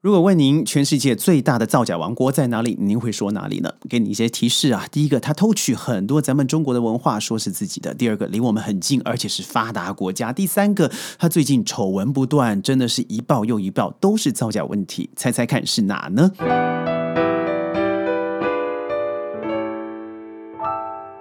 如果问您全世界最大的造假王国在哪里，您会说哪里呢？给你一些提示啊。第一个，他偷取很多咱们中国的文化，说是自己的；第二个，离我们很近，而且是发达国家；第三个，他最近丑闻不断，真的是一报又一报，都是造假问题。猜猜看是哪呢？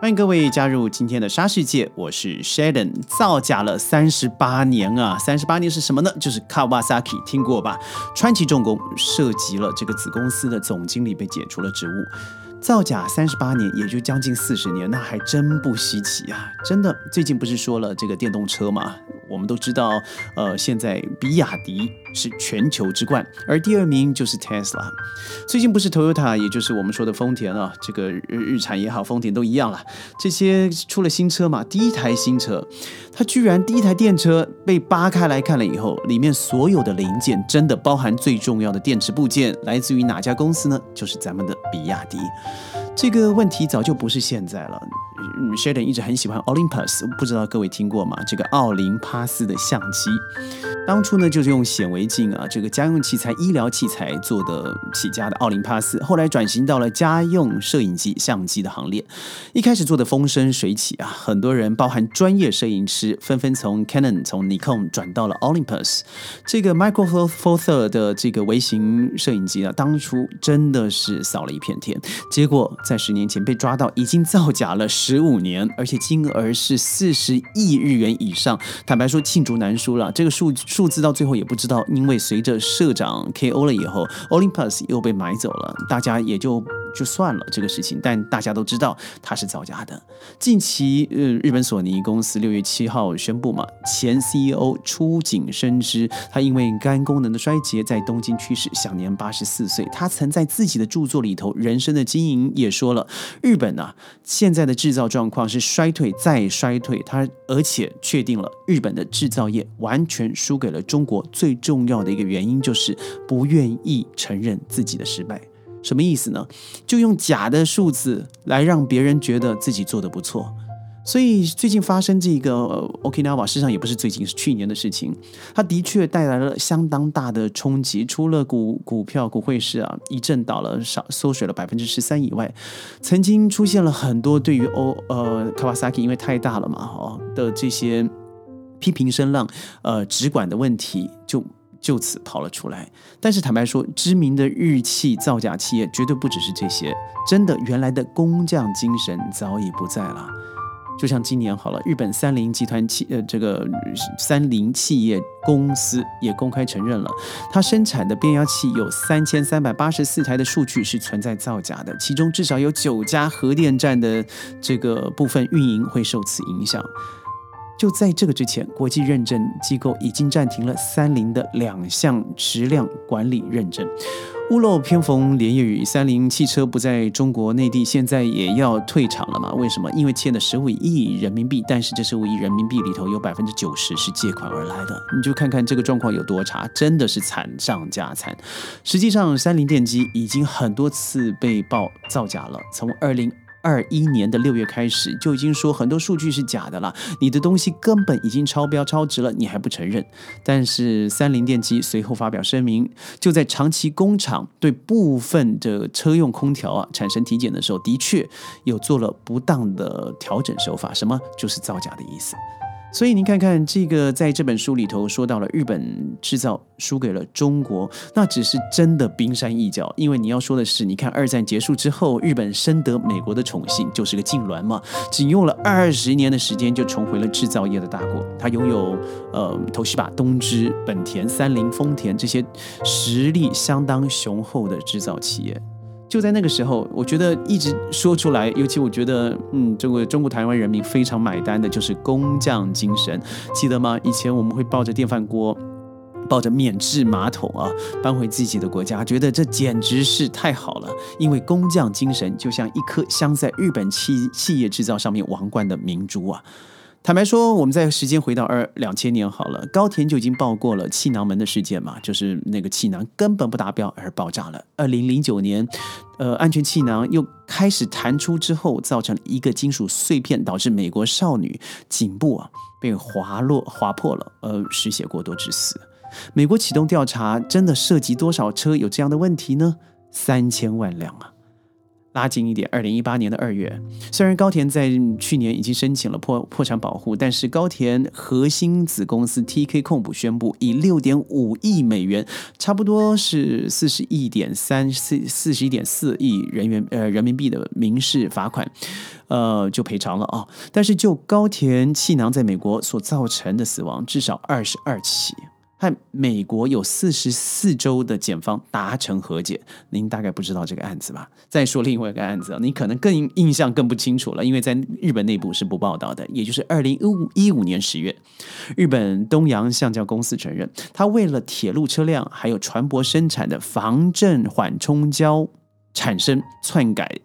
欢迎各位加入今天的沙世界，我是 Sheldon。造假了三十八年啊，三十八年是什么呢？就是 Kawasaki，听过吧？川崎重工涉及了这个子公司的总经理被解除了职务，造假三十八年，也就将近四十年，那还真不稀奇啊！真的，最近不是说了这个电动车吗？我们都知道，呃，现在比亚迪是全球之冠，而第二名就是 Tesla。最近不是 Toyota，也就是我们说的丰田啊，这个日日产也好，丰田都一样了。这些出了新车嘛，第一台新车，它居然第一台电车被扒开来看了以后，里面所有的零件真的包含最重要的电池部件，来自于哪家公司呢？就是咱们的比亚迪。这个问题早就不是现在了。嗯，Sheldon 一直很喜欢 Olympus，不知道各位听过吗？这个奥林帕斯的相机，当初呢就是用显微镜啊，这个家用器材、医疗器材做的起家的奥林帕斯，后来转型到了家用摄影机、相机的行列。一开始做的风生水起啊，很多人，包含专业摄影师，纷纷从 Canon、从 Nikon 转到了 Olympus。这个 Micro Four Third 的这个微型摄影机啊，当初真的是扫了一片天，结果在十年前被抓到，已经造假了十。五年，而且金额是四十亿日元以上。坦白说，罄竹难书了。这个数数字到最后也不知道，因为随着社长 KO 了以后，Olympus 又被买走了，大家也就。就算了这个事情，但大家都知道他是造假的。近期，呃，日本索尼公司六月七号宣布嘛，前 CEO 出井深知，他因为肝功能的衰竭在东京去世，享年八十四岁。他曾在自己的著作里头《人生的经营》也说了，日本呢现在的制造状况是衰退再衰退。它而且确定了日本的制造业完全输给了中国，最重要的一个原因就是不愿意承认自己的失败。什么意思呢？就用假的数字来让别人觉得自己做的不错。所以最近发生这个 Okinawa，事实上也不是最近，是去年的事情。它的确带来了相当大的冲击。除了股股票、股汇市啊一震倒了，少缩水了百分之十三以外，曾经出现了很多对于 O 呃 Kawasaki 因为太大了嘛哦的这些批评声浪，呃，直管的问题就。就此跑了出来，但是坦白说，知名的日企造假企业绝对不只是这些，真的原来的工匠精神早已不在了。就像今年好了，日本三菱集团企呃这个三菱企业公司也公开承认了，它生产的变压器有三千三百八十四台的数据是存在造假的，其中至少有九家核电站的这个部分运营会受此影响。就在这个之前，国际认证机构已经暂停了三菱的两项质量管理认证。屋漏偏逢连夜雨，三菱汽车不在中国内地，现在也要退场了嘛？为什么？因为欠了十五亿人民币，但是这十五亿人民币里头有百分之九十是借款而来的。你就看看这个状况有多差，真的是惨上加惨。实际上，三菱电机已经很多次被曝造假了，从二零。二一年的六月开始就已经说很多数据是假的了，你的东西根本已经超标超值了，你还不承认？但是三菱电机随后发表声明，就在长崎工厂对部分的车用空调啊产生体检的时候，的确有做了不当的调整手法，什么就是造假的意思。所以您看看这个，在这本书里头说到了日本制造输给了中国，那只是真的冰山一角。因为你要说的是，你看二战结束之后，日本深得美国的宠幸，就是个痉挛嘛，仅用了二十年的时间就重回了制造业的大国。它拥有呃，头西把、东芝、本田、三菱、丰田这些实力相当雄厚的制造企业。就在那个时候，我觉得一直说出来，尤其我觉得，嗯，中国中国台湾人民非常买单的，就是工匠精神，记得吗？以前我们会抱着电饭锅，抱着免治马桶啊，搬回自己的国家，觉得这简直是太好了，因为工匠精神就像一颗镶在日本企企业制造上面王冠的明珠啊。坦白说，我们在时间回到二两千年好了，高田就已经报过了气囊门的事件嘛，就是那个气囊根本不达标而爆炸了。二零零九年，呃，安全气囊又开始弹出之后，造成一个金属碎片，导致美国少女颈部啊被划落划破了，呃，失血过多致死。美国启动调查，真的涉及多少车有这样的问题呢？三千万辆啊！拉近一点，二零一八年的二月，虽然高田在去年已经申请了破破产保护，但是高田核心子公司 TK 控股宣布以六点五亿美元，差不多是四十亿点三四四十一点四亿人元呃人民币的民事罚款，呃就赔偿了啊。但是就高田气囊在美国所造成的死亡，至少二十二起。和美国有四十四州的检方达成和解，您大概不知道这个案子吧？再说另外一个案子，你可能更印象更不清楚了，因为在日本内部是不报道的。也就是二零一五一五年十月，日本东洋橡胶公司承认，他为了铁路车辆还有船舶生产的防震缓冲胶产生篡改。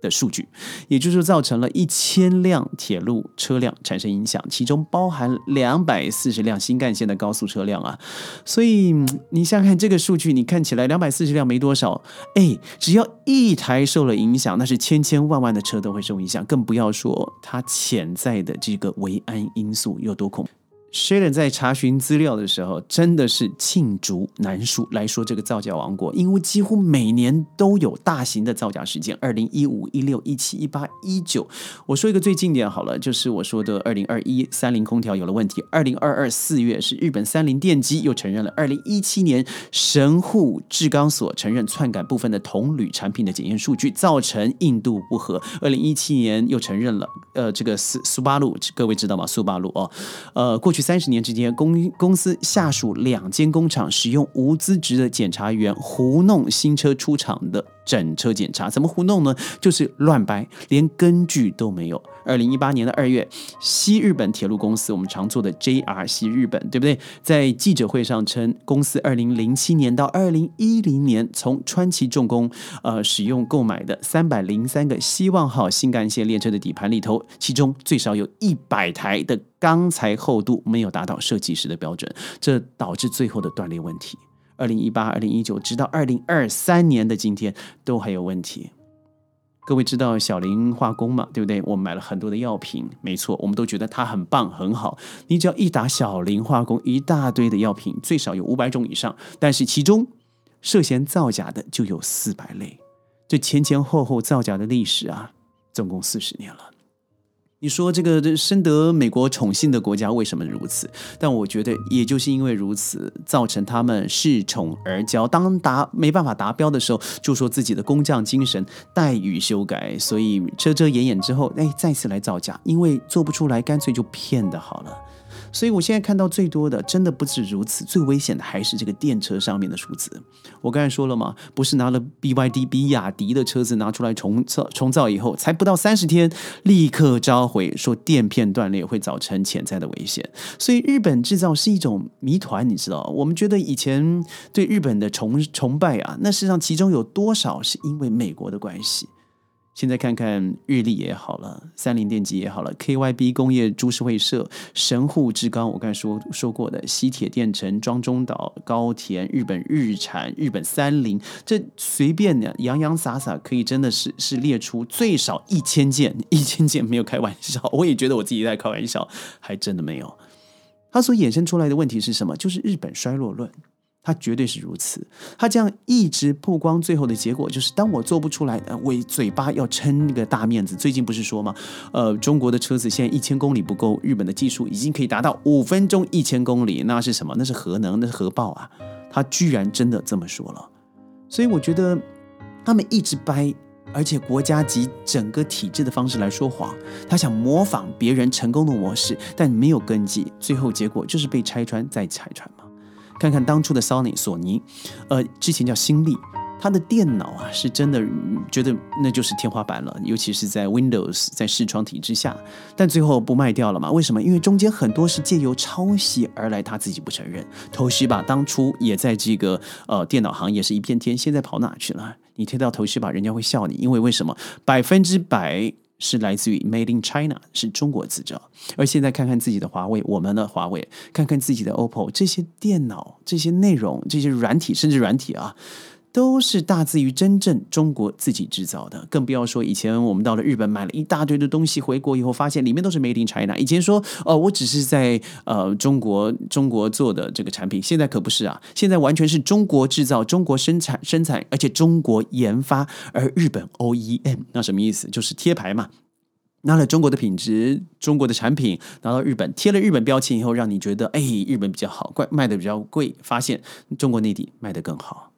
的数据，也就是造成了一千辆铁路车辆产生影响，其中包含两百四十辆新干线的高速车辆啊。所以你想想看这个数据，你看起来两百四十辆没多少，哎，只要一台受了影响，那是千千万万的车都会受影响，更不要说它潜在的这个维安因素有多恐怖。Sharon 在查询资料的时候，真的是罄竹难书来说这个造假王国，因为几乎每年都有大型的造假事件。二零一五、一六、一七、一八、一九，我说一个最经典好了，就是我说的二零二一三菱空调有了问题。二零二二四月是日本三菱电机又承认了。二零一七年神户制钢所承认篡改部分的铜铝产品的检验数据，造成硬度不合。二零一七年又承认了，呃，这个苏苏巴路，各位知道吗？苏巴路哦，呃，过去。三十年之间，公公司下属两间工厂使用无资质的检查员糊弄新车出厂的。整车检查怎么糊弄呢？就是乱掰，连根据都没有。二零一八年的二月，西日本铁路公司，我们常做的 JR 西日本，对不对？在记者会上称，公司二零零七年到二零一零年，从川崎重工呃使用购买的三百零三个希望号新干线列车的底盘里头，其中最少有一百台的钢材厚度没有达到设计时的标准，这导致最后的断裂问题。二零一八、二零一九，直到二零二三年的今天，都还有问题。各位知道小林化工吗？对不对？我们买了很多的药品，没错，我们都觉得它很棒、很好。你只要一打小林化工，一大堆的药品，最少有五百种以上，但是其中涉嫌造假的就有四百类。这前前后后造假的历史啊，总共四十年了。你说这个深得美国宠幸的国家为什么如此？但我觉得也就是因为如此，造成他们恃宠而骄。当达没办法达标的时候，就说自己的工匠精神待遇修改，所以遮遮掩掩之后，哎，再次来造假，因为做不出来，干脆就骗的好了。所以，我现在看到最多的，真的不止如此。最危险的还是这个电车上面的数字。我刚才说了嘛，不是拿了 BYD 比亚迪的车子拿出来重造，重造以后才不到三十天，立刻召回说电片断裂会造成潜在的危险。所以，日本制造是一种谜团，你知道？我们觉得以前对日本的崇崇拜啊，那事实上其中有多少是因为美国的关系？现在看看日立也好了，三菱电机也好了，KYB 工业株式会社、神户制钢，我刚才说说过的西铁电城、庄中岛、高田、日本日产、日本三菱，这随便的洋洋洒洒可以真的是是列出最少一千件，一千件没有开玩笑，我也觉得我自己在开玩笑，还真的没有。它所衍生出来的问题是什么？就是日本衰落论。他绝对是如此，他这样一直曝光，最后的结果就是，当我做不出来，我嘴巴要撑那个大面子。最近不是说吗？呃，中国的车子现在一千公里不够，日本的技术已经可以达到五分钟一千公里，那是什么？那是核能，那是核爆啊！他居然真的这么说了，所以我觉得他们一直掰，而且国家级整个体制的方式来说谎，他想模仿别人成功的模式，但没有根基，最后结果就是被拆穿再拆穿。看看当初的 Sony 索尼，呃，之前叫新力，它的电脑啊，是真的觉得那就是天花板了，尤其是在 Windows 在视窗体之下，但最后不卖掉了嘛？为什么？因为中间很多是借由抄袭而来，他自己不承认。头须吧，当初也在这个呃电脑行业是一片天，现在跑哪去了？你贴到头须吧，人家会笑你，因为为什么？百分之百。是来自于 Made in China，是中国制造。而现在看看自己的华为，我们的华为，看看自己的 OPPO，这些电脑、这些内容、这些软体，甚至软体啊，都是大自于真正中国自己制造的，更不要说以前我们到了日本买了一大堆的东西，回国以后发现里面都是 Made in China。以前说哦，我只是在呃中国中国做的这个产品，现在可不是啊，现在完全是中国制造、中国生产生产，而且中国研发，而日本 OEM，那什么意思？就是贴牌嘛，拿了中国的品质、中国的产品拿到日本，贴了日本标签以后，让你觉得哎，日本比较好，怪卖的比较贵，发现中国内地卖的更好。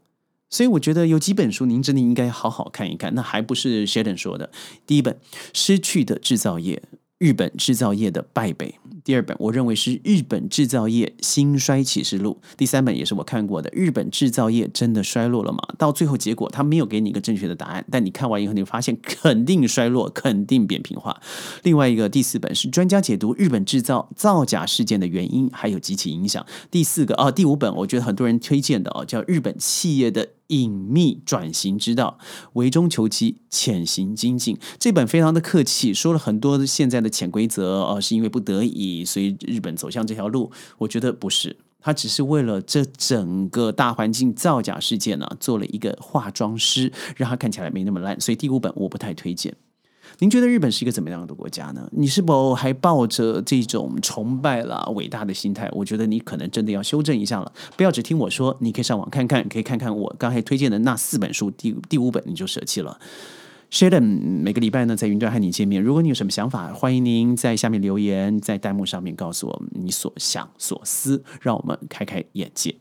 所以我觉得有几本书您真的应该好好看一看，那还不是 Sheldon 说的。第一本《失去的制造业》。日本制造业的败北。第二本，我认为是日本制造业兴衰启示录。第三本也是我看过的，日本制造业真的衰落了吗？到最后结果，他没有给你一个正确的答案，但你看完以后，你发现肯定衰落，肯定扁平化。另外一个第四本是专家解读日本制造造假事件的原因，还有及其影响。第四个哦，第五本我觉得很多人推荐的哦，叫日本企业的。隐秘转型之道，为中求机，潜行精进。这本非常的客气，说了很多现在的潜规则，呃，是因为不得已，所以日本走向这条路。我觉得不是，他只是为了这整个大环境造假事件呢，做了一个化妆师，让他看起来没那么烂。所以第五本我不太推荐。您觉得日本是一个怎么样的国家呢？你是否还抱着这种崇拜啦、伟大的心态？我觉得你可能真的要修正一下了，不要只听我说，你可以上网看看，可以看看我刚才推荐的那四本书，第第五本你就舍弃了。Sheldon 每个礼拜呢在云端和你见面，如果你有什么想法，欢迎您在下面留言，在弹幕上面告诉我你所想所思，让我们开开眼界。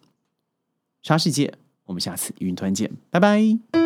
沙世界，我们下次云端见，拜拜。